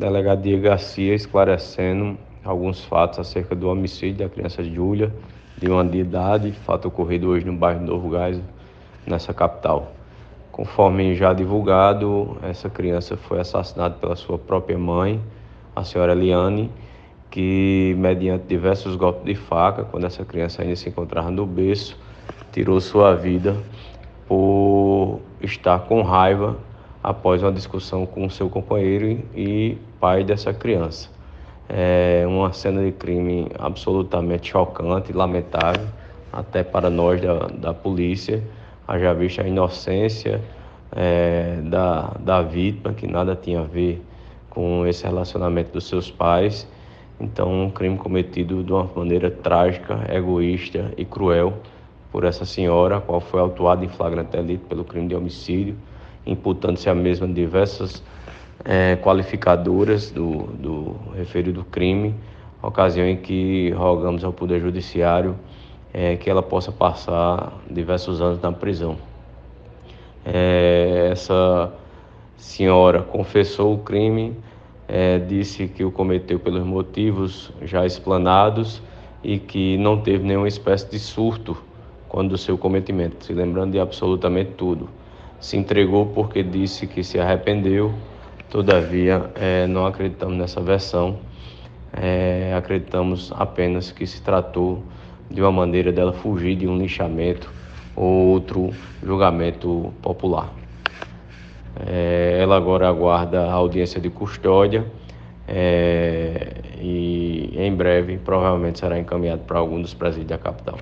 Delegadia Garcia esclarecendo alguns fatos acerca do homicídio da criança Júlia, de um ano de idade, fato ocorrido hoje no bairro Novo Gás, nessa capital. Conforme já divulgado, essa criança foi assassinada pela sua própria mãe, a senhora Eliane, que, mediante diversos golpes de faca, quando essa criança ainda se encontrava no berço, tirou sua vida por estar com raiva após uma discussão com seu companheiro e pai dessa criança. É uma cena de crime absolutamente chocante, lamentável, até para nós da, da polícia, haja vista a inocência é, da, da vítima, que nada tinha a ver com esse relacionamento dos seus pais. Então, um crime cometido de uma maneira trágica, egoísta e cruel por essa senhora, a qual foi autuada em flagrante delito pelo crime de homicídio imputando-se a mesma diversas é, qualificadoras do, do referido crime, ocasião em que rogamos ao Poder Judiciário é, que ela possa passar diversos anos na prisão. É, essa senhora confessou o crime, é, disse que o cometeu pelos motivos já explanados e que não teve nenhuma espécie de surto quando do seu cometimento, se lembrando de absolutamente tudo se entregou porque disse que se arrependeu. Todavia, é, não acreditamos nessa versão. É, acreditamos apenas que se tratou de uma maneira dela fugir de um lixamento ou outro julgamento popular. É, ela agora aguarda a audiência de custódia é, e em breve provavelmente será encaminhado para algum dos presídios da capital.